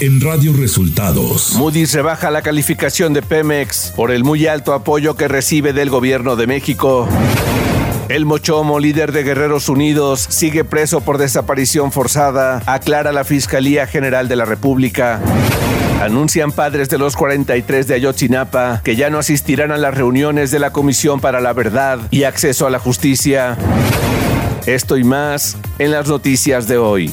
en Radio Resultados. Moody's rebaja la calificación de Pemex por el muy alto apoyo que recibe del gobierno de México. El Mochomo, líder de Guerreros Unidos, sigue preso por desaparición forzada, aclara la Fiscalía General de la República. Anuncian padres de los 43 de Ayotzinapa que ya no asistirán a las reuniones de la Comisión para la Verdad y Acceso a la Justicia. Esto y más en las noticias de hoy.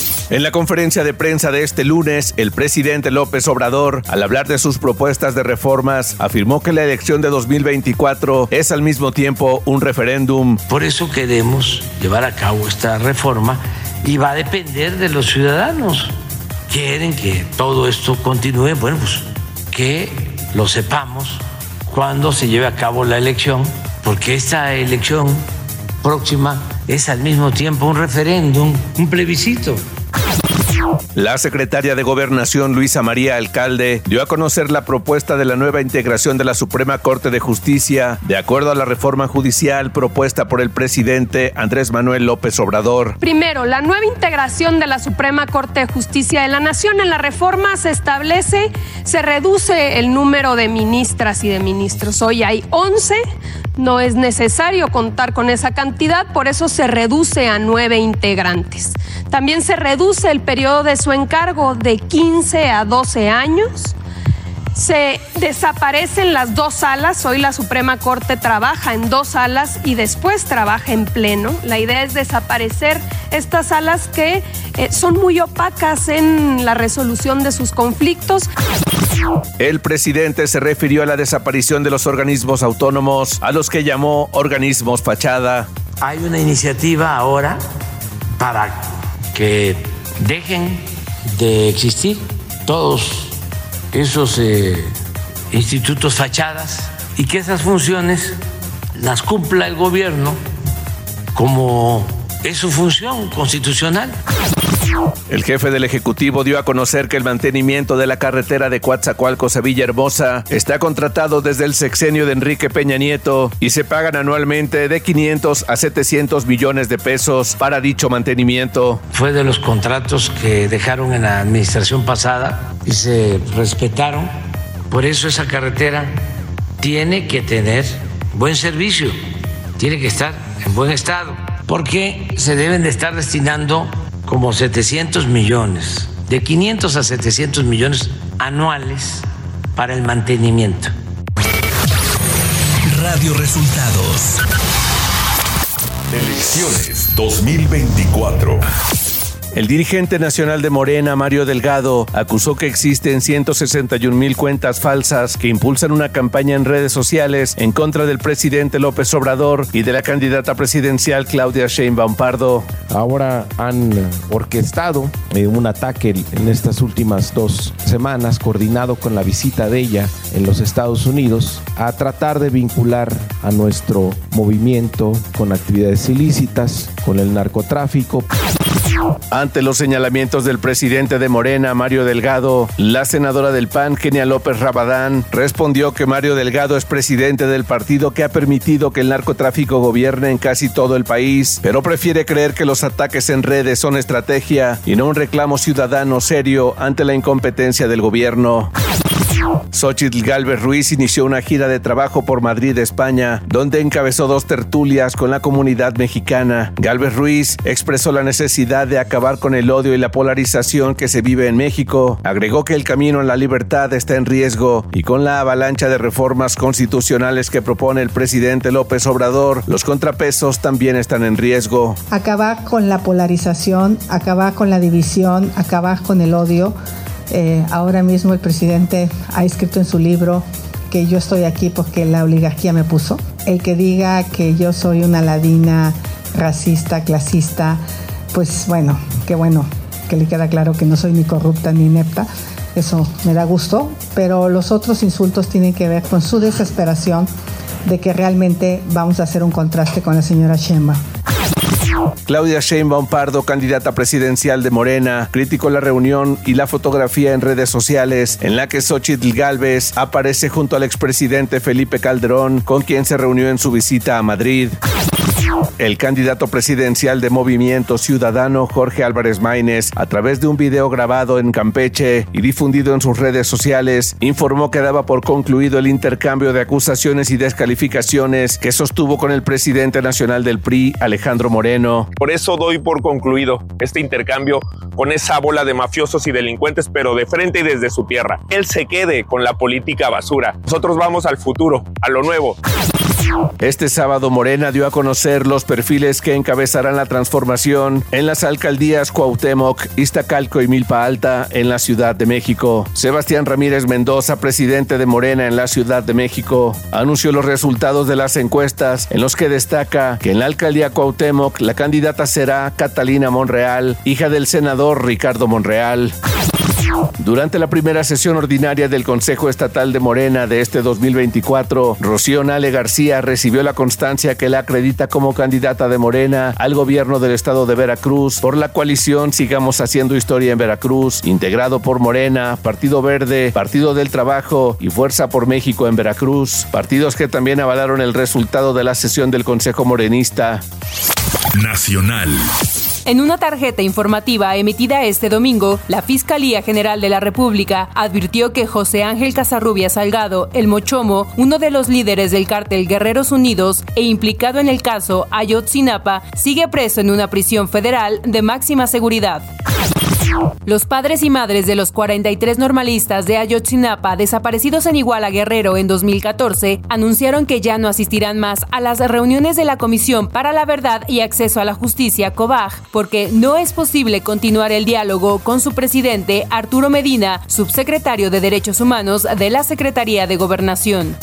En la conferencia de prensa de este lunes, el presidente López Obrador, al hablar de sus propuestas de reformas, afirmó que la elección de 2024 es al mismo tiempo un referéndum. Por eso queremos llevar a cabo esta reforma y va a depender de los ciudadanos. Quieren que todo esto continúe, bueno, pues que lo sepamos cuando se lleve a cabo la elección, porque esta elección próxima es al mismo tiempo un referéndum, un plebiscito. La secretaria de Gobernación, Luisa María Alcalde, dio a conocer la propuesta de la nueva integración de la Suprema Corte de Justicia, de acuerdo a la reforma judicial propuesta por el presidente Andrés Manuel López Obrador. Primero, la nueva integración de la Suprema Corte de Justicia de la Nación. En la reforma se establece, se reduce el número de ministras y de ministros. Hoy hay 11 no es necesario contar con esa cantidad, por eso se reduce a nueve integrantes. También se reduce el periodo de su encargo de 15 a 12 años. Se desaparecen las dos salas, hoy la Suprema Corte trabaja en dos salas y después trabaja en pleno. La idea es desaparecer estas salas que eh, son muy opacas en la resolución de sus conflictos. El presidente se refirió a la desaparición de los organismos autónomos, a los que llamó organismos fachada. Hay una iniciativa ahora para que dejen de existir todos esos eh, institutos fachadas y que esas funciones las cumpla el gobierno como es su función constitucional. El jefe del Ejecutivo dio a conocer que el mantenimiento de la carretera de Coatzacoalcos a Villahermosa está contratado desde el sexenio de Enrique Peña Nieto y se pagan anualmente de 500 a 700 millones de pesos para dicho mantenimiento. Fue de los contratos que dejaron en la administración pasada y se respetaron. Por eso esa carretera tiene que tener buen servicio, tiene que estar en buen estado, porque se deben de estar destinando como 700 millones, de 500 a 700 millones anuales para el mantenimiento. Radio Resultados. Elecciones 2024. El dirigente nacional de Morena, Mario Delgado, acusó que existen 161 mil cuentas falsas que impulsan una campaña en redes sociales en contra del presidente López Obrador y de la candidata presidencial Claudia Sheinbaum Pardo. Ahora han orquestado eh, un ataque en estas últimas dos semanas, coordinado con la visita de ella en los Estados Unidos, a tratar de vincular a nuestro movimiento con actividades ilícitas, con el narcotráfico. Ante los señalamientos del presidente de Morena, Mario Delgado, la senadora del PAN, Kenia López Rabadán, respondió que Mario Delgado es presidente del partido que ha permitido que el narcotráfico gobierne en casi todo el país, pero prefiere creer que los ataques en redes son estrategia y no un reclamo ciudadano serio ante la incompetencia del gobierno. Xochitl Galvez Ruiz inició una gira de trabajo por Madrid, España, donde encabezó dos tertulias con la comunidad mexicana. Galvez Ruiz expresó la necesidad de acabar con el odio y la polarización que se vive en México. Agregó que el camino a la libertad está en riesgo y con la avalancha de reformas constitucionales que propone el presidente López Obrador, los contrapesos también están en riesgo. Acabar con la polarización, acabar con la división, acabar con el odio eh, ahora mismo el presidente ha escrito en su libro que yo estoy aquí porque la oligarquía me puso. El que diga que yo soy una ladina racista, clasista, pues bueno, qué bueno que le queda claro que no soy ni corrupta ni inepta. Eso me da gusto, pero los otros insultos tienen que ver con su desesperación de que realmente vamos a hacer un contraste con la señora Shemba. Claudia Sheinbaum Pardo, candidata presidencial de Morena, criticó la reunión y la fotografía en redes sociales en la que Xochitl Galvez aparece junto al expresidente Felipe Calderón, con quien se reunió en su visita a Madrid. El candidato presidencial de Movimiento Ciudadano, Jorge Álvarez Maínez, a través de un video grabado en Campeche y difundido en sus redes sociales, informó que daba por concluido el intercambio de acusaciones y descalificaciones que sostuvo con el presidente nacional del PRI, Alejandro Moreno. Por eso doy por concluido este intercambio con esa bola de mafiosos y delincuentes, pero de frente y desde su tierra. Él se quede con la política basura. Nosotros vamos al futuro, a lo nuevo. Este sábado Morena dio a conocer los perfiles que encabezarán la transformación en las alcaldías Cuauhtémoc, Iztacalco y Milpa Alta en la Ciudad de México. Sebastián Ramírez Mendoza, presidente de Morena en la Ciudad de México, anunció los resultados de las encuestas en los que destaca que en la alcaldía Cuauhtémoc la candidata será Catalina Monreal, hija del senador Ricardo Monreal. Durante la primera sesión ordinaria del Consejo Estatal de Morena de este 2024, Rocío Nale García recibió la constancia que la acredita como candidata de Morena al gobierno del estado de Veracruz por la coalición Sigamos Haciendo Historia en Veracruz, integrado por Morena, Partido Verde, Partido del Trabajo y Fuerza por México en Veracruz, partidos que también avalaron el resultado de la sesión del Consejo Morenista. Nacional. En una tarjeta informativa emitida este domingo, la Fiscalía General de la República advirtió que José Ángel Casarrubia Salgado, el Mochomo, uno de los líderes del cártel Guerreros Unidos e implicado en el caso Ayotzinapa, sigue preso en una prisión federal de máxima seguridad. Los padres y madres de los 43 normalistas de Ayotzinapa desaparecidos en Iguala Guerrero en 2014 anunciaron que ya no asistirán más a las reuniones de la Comisión para la Verdad y Acceso a la Justicia, COBAG, porque no es posible continuar el diálogo con su presidente Arturo Medina, subsecretario de Derechos Humanos de la Secretaría de Gobernación.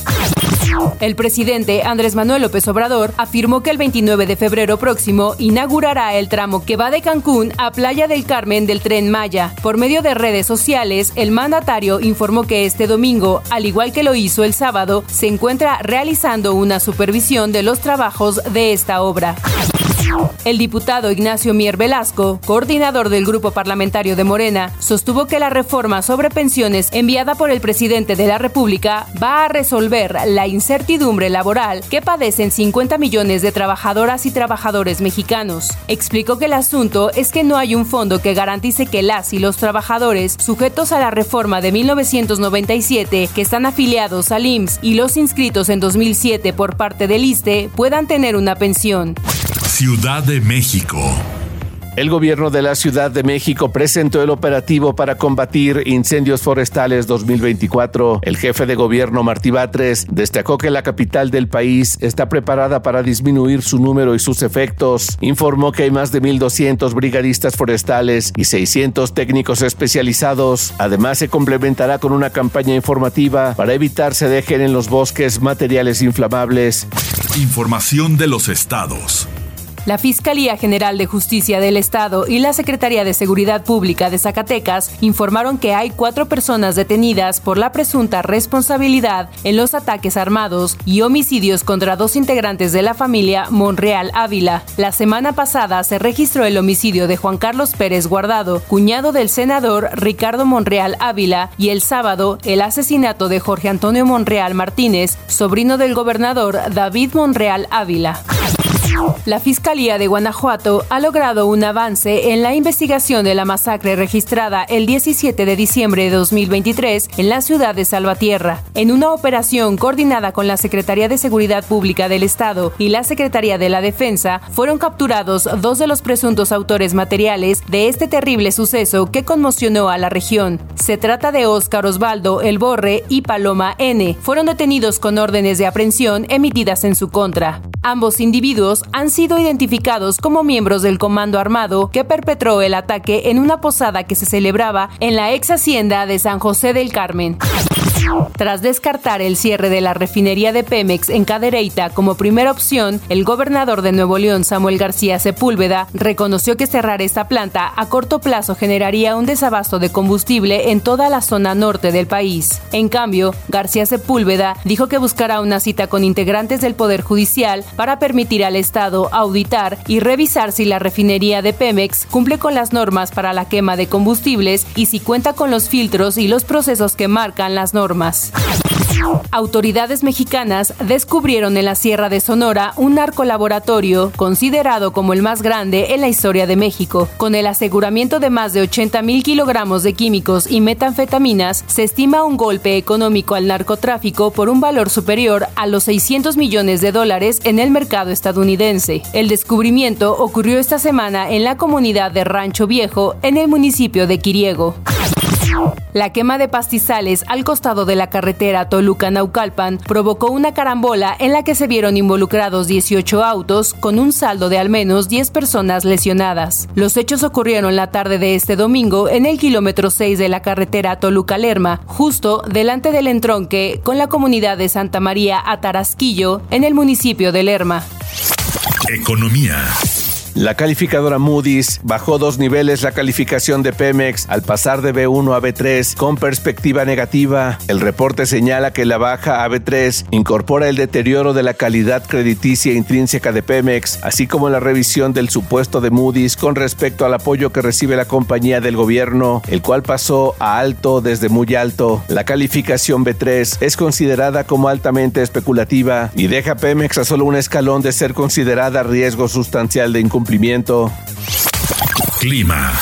El presidente Andrés Manuel López Obrador afirmó que el 29 de febrero próximo inaugurará el tramo que va de Cancún a Playa del Carmen del tren Maya. Por medio de redes sociales, el mandatario informó que este domingo, al igual que lo hizo el sábado, se encuentra realizando una supervisión de los trabajos de esta obra. El diputado Ignacio Mier Velasco, coordinador del grupo parlamentario de Morena, sostuvo que la reforma sobre pensiones enviada por el presidente de la República va a resolver la incertidumbre laboral que padecen 50 millones de trabajadoras y trabajadores mexicanos. Explicó que el asunto es que no hay un fondo que garantice que las y los trabajadores sujetos a la reforma de 1997 que están afiliados al IMSS y los inscritos en 2007 por parte del ISTE puedan tener una pensión. Ciudad de México. El gobierno de la Ciudad de México presentó el operativo para combatir incendios forestales 2024. El jefe de gobierno Martí Batres destacó que la capital del país está preparada para disminuir su número y sus efectos. Informó que hay más de 1.200 brigadistas forestales y 600 técnicos especializados. Además, se complementará con una campaña informativa para evitar se dejen en los bosques materiales inflamables. Información de los estados. La Fiscalía General de Justicia del Estado y la Secretaría de Seguridad Pública de Zacatecas informaron que hay cuatro personas detenidas por la presunta responsabilidad en los ataques armados y homicidios contra dos integrantes de la familia Monreal Ávila. La semana pasada se registró el homicidio de Juan Carlos Pérez Guardado, cuñado del senador Ricardo Monreal Ávila, y el sábado el asesinato de Jorge Antonio Monreal Martínez, sobrino del gobernador David Monreal Ávila. La Fiscalía de Guanajuato ha logrado un avance en la investigación de la masacre registrada el 17 de diciembre de 2023 en la ciudad de Salvatierra. En una operación coordinada con la Secretaría de Seguridad Pública del Estado y la Secretaría de la Defensa, fueron capturados dos de los presuntos autores materiales de este terrible suceso que conmocionó a la región. Se trata de Óscar Osvaldo El Borre y Paloma N. Fueron detenidos con órdenes de aprehensión emitidas en su contra. Ambos individuos han sido identificados como miembros del Comando Armado que perpetró el ataque en una posada que se celebraba en la ex hacienda de San José del Carmen. Tras descartar el cierre de la refinería de Pemex en Cadereyta como primera opción, el gobernador de Nuevo León, Samuel García Sepúlveda, reconoció que cerrar esta planta a corto plazo generaría un desabasto de combustible en toda la zona norte del país. En cambio, García Sepúlveda dijo que buscará una cita con integrantes del Poder Judicial para permitir al Estado auditar y revisar si la refinería de Pemex cumple con las normas para la quema de combustibles y si cuenta con los filtros y los procesos que marcan las normas. Autoridades mexicanas descubrieron en la Sierra de Sonora un narcolaboratorio considerado como el más grande en la historia de México. Con el aseguramiento de más de 80 mil kilogramos de químicos y metanfetaminas, se estima un golpe económico al narcotráfico por un valor superior a los 600 millones de dólares en el mercado estadounidense. El descubrimiento ocurrió esta semana en la comunidad de Rancho Viejo, en el municipio de Quiriego. La quema de pastizales al costado de la carretera Toluca-Naucalpan provocó una carambola en la que se vieron involucrados 18 autos con un saldo de al menos 10 personas lesionadas. Los hechos ocurrieron la tarde de este domingo en el kilómetro 6 de la carretera Toluca-Lerma, justo delante del entronque con la comunidad de Santa María Atarasquillo en el municipio de Lerma. Economía. La calificadora Moody's bajó dos niveles la calificación de Pemex al pasar de B1 a B3 con perspectiva negativa. El reporte señala que la baja a B3 incorpora el deterioro de la calidad crediticia intrínseca de Pemex, así como la revisión del supuesto de Moody's con respecto al apoyo que recibe la compañía del gobierno, el cual pasó a alto desde muy alto. La calificación B3 es considerada como altamente especulativa y deja Pemex a solo un escalón de ser considerada riesgo sustancial de incumplimiento Clima.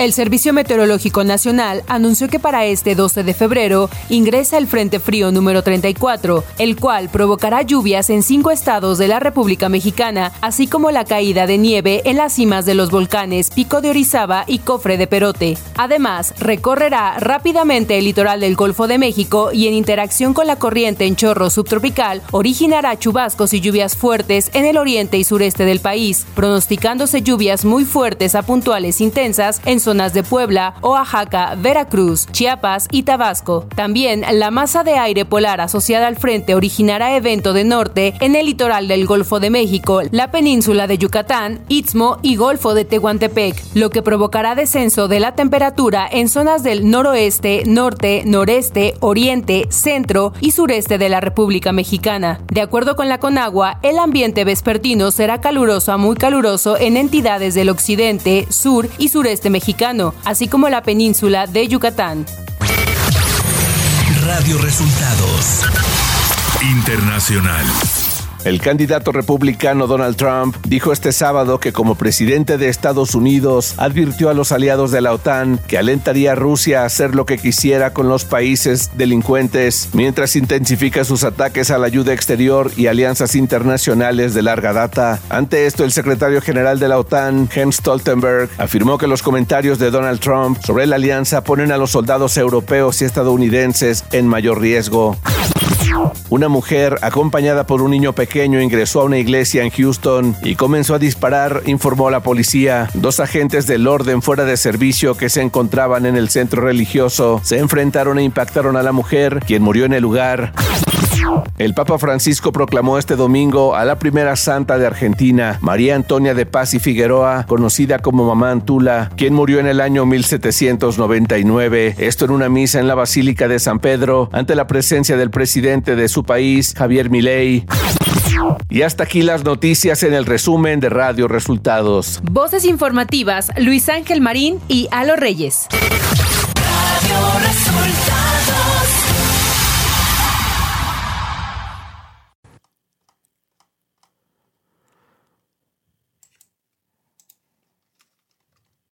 El Servicio Meteorológico Nacional anunció que para este 12 de febrero ingresa el Frente Frío número 34, el cual provocará lluvias en cinco estados de la República Mexicana, así como la caída de nieve en las cimas de los volcanes Pico de Orizaba y Cofre de Perote. Además, recorrerá rápidamente el litoral del Golfo de México y en interacción con la corriente en chorro subtropical, originará chubascos y lluvias fuertes en el oriente y sureste del país, pronosticándose lluvias muy fuertes a puntuales intensas en zonas de Puebla, Oaxaca, Veracruz, Chiapas y Tabasco. También la masa de aire polar asociada al frente originará evento de norte en el litoral del Golfo de México, la península de Yucatán, Istmo y Golfo de Tehuantepec, lo que provocará descenso de la temperatura en zonas del noroeste, norte, noreste, oriente, centro y sureste de la República Mexicana. De acuerdo con la Conagua, el ambiente vespertino será caluroso a muy caluroso en entidades del occidente, sur y sureste mexicano así como la península de Yucatán. Radio Resultados Internacional. El candidato republicano Donald Trump dijo este sábado que como presidente de Estados Unidos advirtió a los aliados de la OTAN que alentaría a Rusia a hacer lo que quisiera con los países delincuentes mientras intensifica sus ataques a la ayuda exterior y alianzas internacionales de larga data. Ante esto, el secretario general de la OTAN, Jens Stoltenberg, afirmó que los comentarios de Donald Trump sobre la alianza ponen a los soldados europeos y estadounidenses en mayor riesgo. Una mujer acompañada por un niño ingresó a una iglesia en Houston y comenzó a disparar, informó la policía. Dos agentes del orden fuera de servicio que se encontraban en el centro religioso se enfrentaron e impactaron a la mujer, quien murió en el lugar. El Papa Francisco proclamó este domingo a la primera santa de Argentina, María Antonia de Paz y Figueroa, conocida como Mamá Antula, quien murió en el año 1799. Esto en una misa en la Basílica de San Pedro, ante la presencia del presidente de su país, Javier Milei. Y hasta aquí las noticias en el resumen de Radio Resultados. Voces informativas, Luis Ángel Marín y Alo Reyes. Radio Resultados.